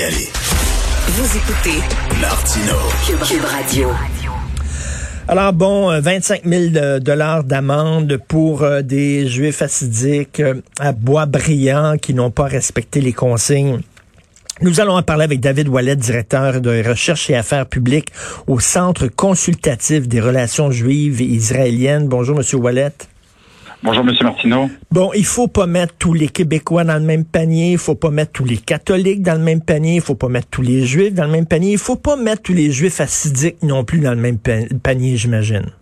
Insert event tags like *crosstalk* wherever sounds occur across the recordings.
Vous écoutez Martino. Cube Radio. Alors bon, 25 000 dollars d'amende pour euh, des juifs assidiques euh, à Bois-Brillant qui n'ont pas respecté les consignes. Nous allons en parler avec David Wallet, directeur de recherche et affaires publiques au Centre consultatif des relations juives et israéliennes. Bonjour, Monsieur Wallet. Bonjour, Monsieur Martineau. Bon, il faut pas mettre tous les Québécois dans le même panier, il faut pas mettre tous les catholiques dans le même panier, il faut pas mettre tous les juifs dans le même panier, il faut pas mettre tous les juifs assidiques non plus dans le même panier, j'imagine.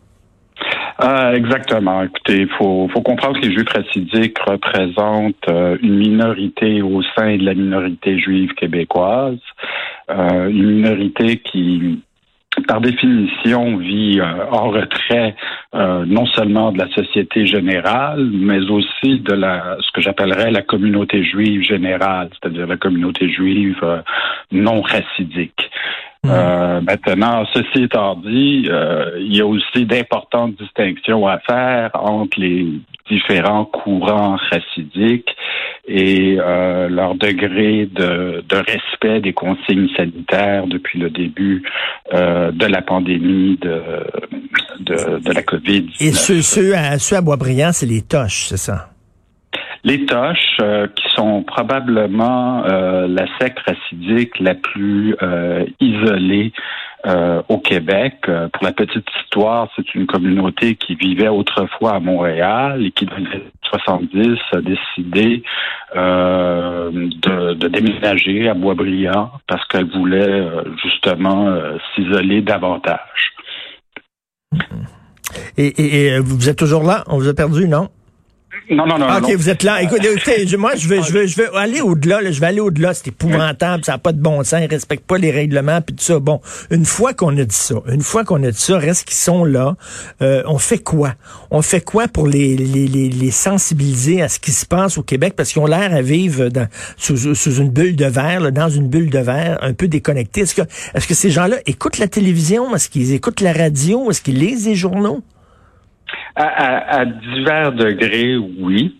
Euh, exactement. Écoutez, il faut, faut comprendre que les Juifs racidiques représentent euh, une minorité au sein de la minorité juive québécoise, euh, une minorité qui par définition, vit euh, en retrait euh, non seulement de la société générale, mais aussi de la ce que j'appellerais la communauté juive générale, c'est-à-dire la communauté juive euh, non racidique. Mmh. maintenant, ceci étant dit, il y a aussi d'importantes distinctions à faire entre les différents courants racidiques et euh, leur degré de, de, respect des consignes sanitaires depuis le début euh, de la pandémie de, de, de la COVID. Et ceux, ceux, à, ceux à Boisbriand, c'est les toches, c'est ça? Les toches, euh, qui sont probablement la secte racidique la plus euh, au Québec. pour la petite histoire, c'est une communauté qui vivait autrefois à Montréal et qui, dans les 70, a décidé de, de, déménager à Boisbriand parce qu'elle voulait justement s'isoler davantage. Et, et, vous êtes toujours là? On vous a perdu, non? Non, non, non. OK, vous êtes là. *laughs* Écoutez, moi, je vais, je vais, je vais aller au-delà. Je vais aller au-delà. C'est épouvantable. Ça n'a pas de bon sens. Ils respectent pas les règlements puis tout ça. Bon, une fois qu'on a dit ça, une fois qu'on a dit ça, reste qu'ils sont là. Euh, on fait quoi? On fait quoi pour les, les, les, les, sensibiliser à ce qui se passe au Québec? Parce qu'ils ont l'air à vivre dans, sous, sous une bulle de verre, dans une bulle de verre, un peu déconnectés. Est-ce que, est-ce que ces gens-là écoutent la télévision? Est-ce qu'ils écoutent la radio? Est-ce qu'ils lisent les journaux? À, divers degrés, oui.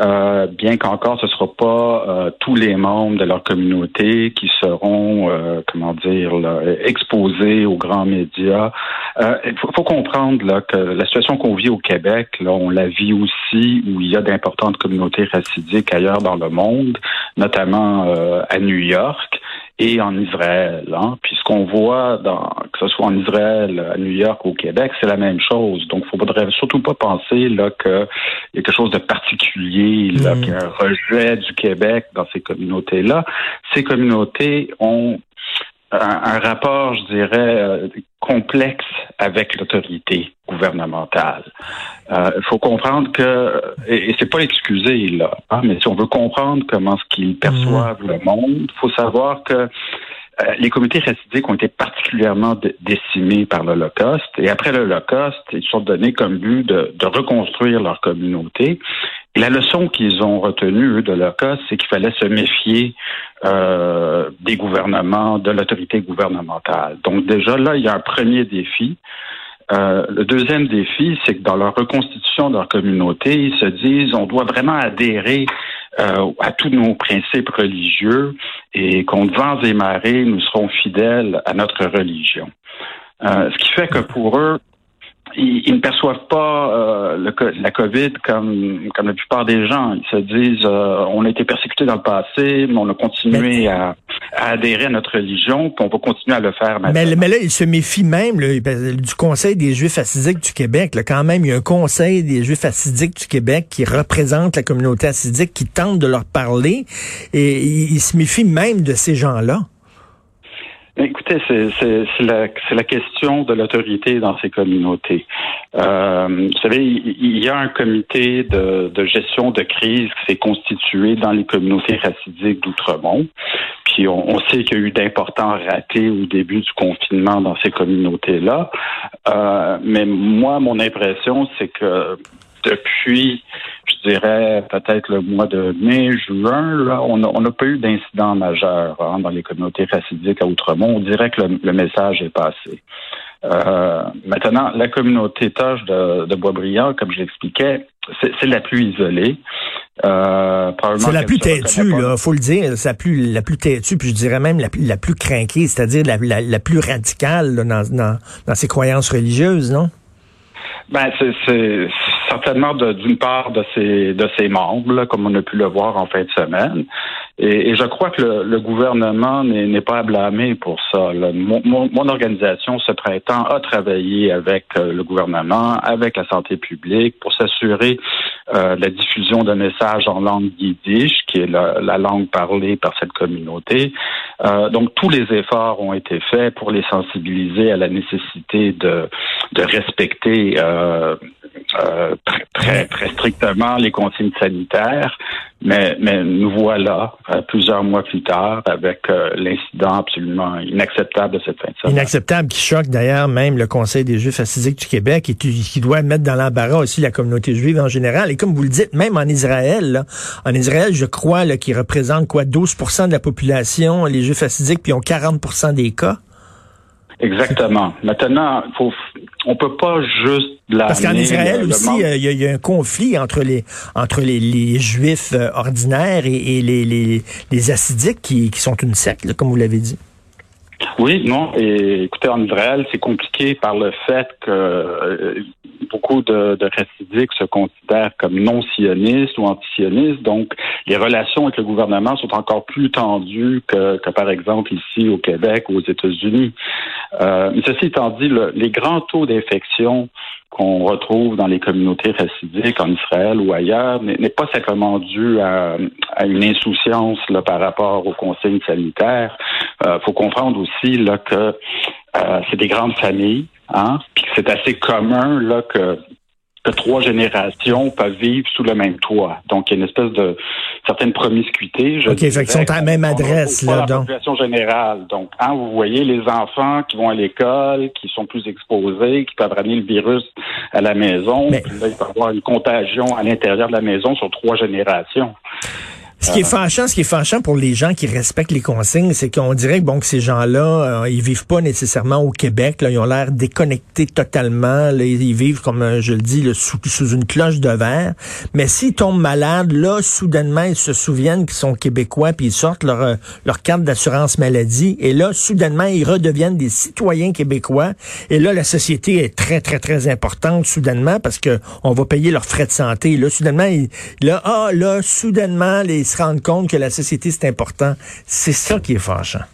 Euh, bien qu'encore ce ne sera pas euh, tous les membres de leur communauté qui seront, euh, comment dire, exposés aux grands médias. Il faut, comprendre que la situation qu'on vit au Québec, on la vit aussi où il y a d'importantes communautés racidiques ailleurs dans le monde, notamment à New York et en Israël. Hein. Puis ce qu'on voit, dans, que ce soit en Israël, à New York ou au Québec, c'est la même chose. Donc, il ne faudrait surtout pas penser là qu'il y a quelque chose de particulier, là, mm. qu'il y a un rejet du Québec dans ces communautés-là. Ces communautés ont un, rapport, je dirais, euh, complexe avec l'autorité gouvernementale. Euh, il faut comprendre que, et, c'est pas excusé là, hein, mais si on veut comprendre comment ce qu'ils perçoivent le monde, faut savoir que euh, les comités racidiques ont été particulièrement décimés par l'Holocauste. Et après l'Holocauste, ils sont donnés comme but de, de reconstruire leur communauté. La leçon qu'ils ont retenue, eux, de l'Holocauste, c'est qu'il fallait se méfier euh, des gouvernements, de l'autorité gouvernementale. Donc déjà, là, il y a un premier défi. Euh, le deuxième défi, c'est que dans leur reconstitution de leur communauté, ils se disent on doit vraiment adhérer euh, à tous nos principes religieux et qu'on vents et marées, nous serons fidèles à notre religion. Euh, ce qui fait que pour eux, ils, ne perçoivent pas euh, la COVID comme, comme la plupart des gens. Ils se disent euh, on a été persécutés dans le passé, mais on a continué à, adhérer à notre religion, puis on va continuer à le faire maintenant. Mais, là, ils se méfient même du Conseil des Juifs assidiques du Québec. Là, quand même, il y a un Conseil des Juifs assidiques du Québec qui représente la communauté assidique, qui tente de leur parler, et ils se méfient même de ces gens-là. Écoutez, c'est la, la, question de l'autorité dans ces communautés. Euh, vous savez, il y a un comité de, de gestion de crise qui s'est constitué dans les communautés racidiques d'Outremont. Puis on, on sait qu'il y a eu d'importants ratés au début du confinement dans ces communautés-là. Euh, mais moi, mon impression, c'est que depuis, je dirais peut-être le mois de mai, juin, là, on n'a pas eu d'incident majeur hein, dans les communautés racidiques à Outremont. On dirait que le, message est passé. Euh, maintenant, la communauté Toche de, de Boisbriand, comme je l'expliquais, c'est la plus isolée. Euh, c'est la plus têtue, là, faut le dire. C'est la plus, la plus têtue, puis je dirais même la, la plus craquée, c'est-à-dire la, la, la, plus radicale dans, dans, dans ses croyances religieuses, non? Ben, c'est certainement d'une part de ses de ses membres, comme on a pu le voir en fin de semaine. Et, je crois que le, gouvernement n'est pas à blâmer pour ça. Mon, organisation, se prêtant, a travaillé avec euh, le gouvernement, avec la santé publique, pour s'assurer euh, la diffusion de messages en langue yiddish, qui est la, langue parlée par cette communauté. Euh, donc, tous les efforts ont été faits pour les sensibiliser à la nécessité de, de respecter euh, euh, très, très, strictement les consignes sanitaires, mais, mais nous voilà euh, plusieurs mois plus tard avec euh, l'incident absolument inacceptable de cette fin de semaine. Inacceptable qui choque d'ailleurs même le Conseil des Juifs assidiques du Québec et qui doit mettre dans l'embarras aussi la communauté juive en général. Et comme vous le dites, même en Israël, en Israël, je crois, qui représente quoi 12% de la population, les Juifs assidiques, puis ont 40% des cas. Exactement. Maintenant, faut, on peut pas juste parce qu'en Israël aussi, euh, il y, a un conflit entre les entre les, juifs euh, ordinaires et, les, les, les assidiques qui, qui sont une secte, comme vous l'avez dit. Oui, non. Et écoutez, en Israël, c'est compliqué par le fait que euh, beaucoup de, de récidiques se considèrent comme non sionistes ou anti-sionistes. Donc, les relations avec le gouvernement sont encore plus tendues que, que par exemple ici au Québec ou aux États-Unis. Euh, mais ceci étant dit, les grands taux d'infection qu'on retrouve dans les communautés racidiques en Israël ou ailleurs n'est pas simplement dû à, une insouciance par rapport aux consignes sanitaires. Il euh, faut comprendre aussi que euh, c'est des grandes familles, hein, puis c'est assez commun que que trois générations peuvent vivre sous le même toit. Donc, il y a une espèce de certaine promiscuité. Je OK, fait qu'ils sont à la même adresse, là, donc. La population générale. Donc, hein, vous voyez les enfants qui vont à l'école, qui sont plus exposés, qui peuvent ramener le virus à la maison. Mais... Puis là, il peut y avoir une contagion à l'intérieur de la maison sur trois générations. Ce qui est fâchant, ce qui est fâchant pour les gens qui respectent les consignes, c'est qu'on dirait que bon que ces gens-là, euh, ils vivent pas nécessairement au Québec. Là, ils ont l'air déconnectés totalement. Là, ils vivent comme euh, je le dis sous, sous, une cloche de verre. Mais s'ils tombent malades, là, soudainement, ils se souviennent qu'ils sont québécois, puis ils sortent leur euh, leur carte d'assurance maladie, et là, soudainement, ils redeviennent des citoyens québécois. Et là, la société est très très très importante soudainement parce que on va payer leurs frais de santé. Là, soudainement, là, ah, là, soudainement, les se rendre compte que la société, c'est important. C'est ça qui est fâchant.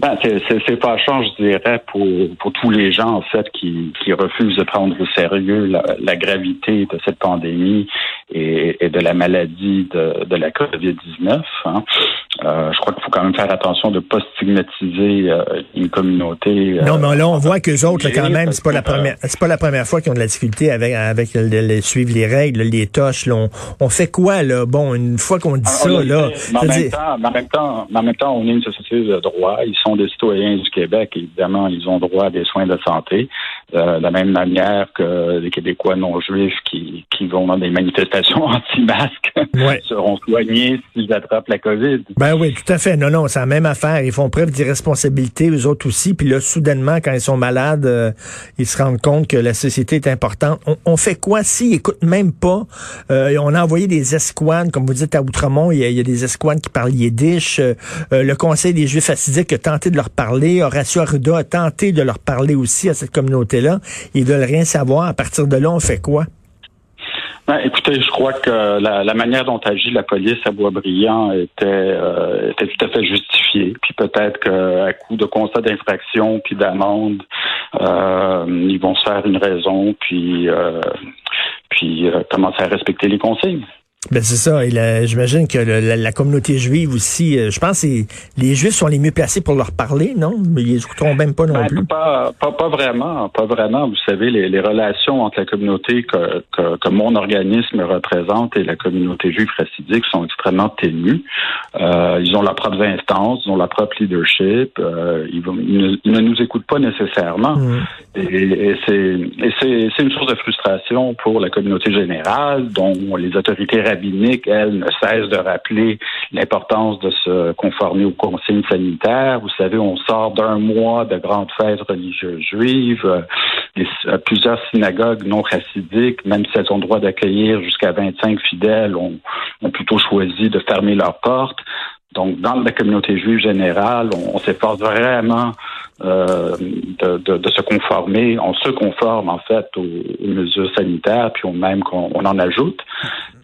Ben, c'est fâchant, je dirais, pour, pour tous les gens, en fait, qui, qui refusent de prendre au sérieux la, gravité de cette pandémie et, et, de la maladie de, de la COVID-19. Hein. Euh, je crois qu'il faut quand même faire attention de ne pas stigmatiser euh, une communauté. Euh, non, mais là, on voit qu'eux autres, quand même, c'est pas la première, c'est pas la première fois qu'ils ont de la difficulté avec, avec le, suivre les règles, les toches. Là, on, fait quoi, là? Bon, une fois qu'on dit ah, ça, là. Mais en, même temps, en, même temps, en même temps, on est une société de droit. Ils sont des citoyens du Québec. Évidemment, ils ont droit à des soins de santé. Euh, de la même manière que les Québécois non juifs qui, qui vont dans des manifestations *laughs* anti-masques *laughs* seront soignés s'ils attrapent la COVID. Ben oui, tout à fait. Non, non, c'est la même affaire. Ils font preuve d'irresponsabilité, eux autres aussi. Puis là, soudainement, quand ils sont malades, euh, ils se rendent compte que la société est importante. On, fait quoi? S'ils écoutent même pas? Euh, on a envoyé des escouades, comme vous dites à Outremont, il y a, des escouades qui parlent yiddish. le Conseil des Juifs assidiques a tenté de leur parler. Horacio Arruda a tenté de leur parler aussi à cette communauté là Ils veulent rien savoir. À partir de là, on fait quoi? Ben, écoutez, je crois que la, manière dont agit la police à Boisbriand était, euh, était tout à fait justifiée. Puis peut-être qu'à coup de constat d'infraction puis d'amende, euh, ils vont se faire une raison puis euh, puis commencer à respecter les consignes. Ben c'est ça. Et j'imagine que la, communauté juive aussi, euh, je pense que les Juifs sont les mieux placés pour leur parler, non? Mais ils écouteront même pas non ben, plus. Pas, pas, pas, vraiment, pas vraiment. Vous savez, les, les relations entre la communauté que, que, que, mon organisme représente et la communauté juive racidique sont extrêmement ténues. Euh, ils ont leurs propres instances, ils ont leur propre leadership. Euh, ils, vont, ils, ne, nous écoutent pas nécessairement. Mm. Et, et c'est une source de frustration pour la communauté générale, dont les autorités elle, ne cesse de rappeler l'importance de se conformer aux consignes sanitaires. Vous savez, on sort d'un mois de grandes fêtes religieuses juives. Euh, plusieurs synagogues non chassidiques, même si elles ont le droit d'accueillir jusqu'à 25 fidèles, ont, plutôt choisi de fermer leurs portes. Donc, dans la communauté juive générale, on, s'efforce vraiment euh, de, se conformer. On se conforme en fait aux, mesures sanitaires, puis on même qu'on on en ajoute.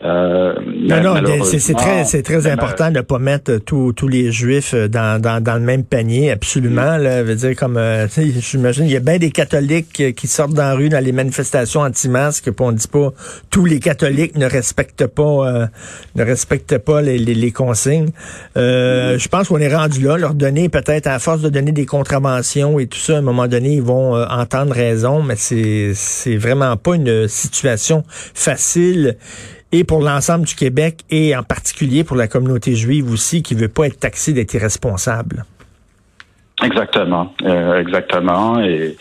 Euh, non, non, c'est très, c'est très important de ne pas mettre tous les Juifs dans, dans, dans, le même panier, absolument. Là, veut dire comme, euh, j'imagine, il y a bien des catholiques qui sortent dans la rue dans les manifestations anti-masques, puis on dit pas tous les catholiques ne respectent pas, euh, ne respectent pas les, les, les consignes. Euh, je pense qu'on est rendu là, leur donner peut-être à force de donner des contraventions et tout ça, à un moment donné, ils vont entendre raison, mais c'est c'est vraiment pas une situation facile et pour l'ensemble du Québec et en particulier pour la communauté juive aussi qui veut pas être taxée d'être irresponsable. Exactement, euh, exactement. Et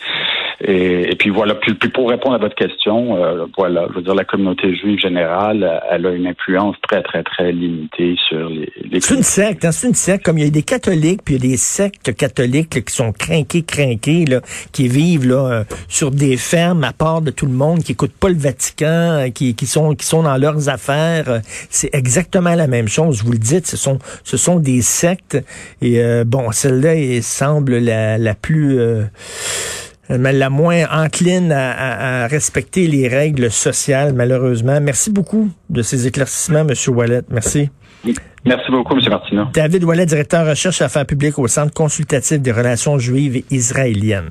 et, puis voilà, puis, pour répondre à votre question, euh, voilà, je veux dire, la communauté juive générale, elle a une influence très, très, très limitée sur les... les c'est une secte, hein, c'est une secte, comme il y a des catholiques, puis il y a des sectes catholiques qui sont crinqués, crinqués, là, qui vivent là, euh, sur des fermes à part de tout le monde, qui écoutent pas le Vatican, euh, qui, qui, sont, qui sont dans leurs affaires. C'est exactement la même chose, vous le dites, ce sont, ce sont des sectes. Et bon, celle-là semble la, la plus mais la moins encline à, respecter les règles sociales, malheureusement. Merci beaucoup de ces éclaircissements, M. Wallet. Merci. Merci beaucoup, M. Martineau. David Wallet, directeur recherche affaires publiques au Centre consultatif des relations juives et israéliennes.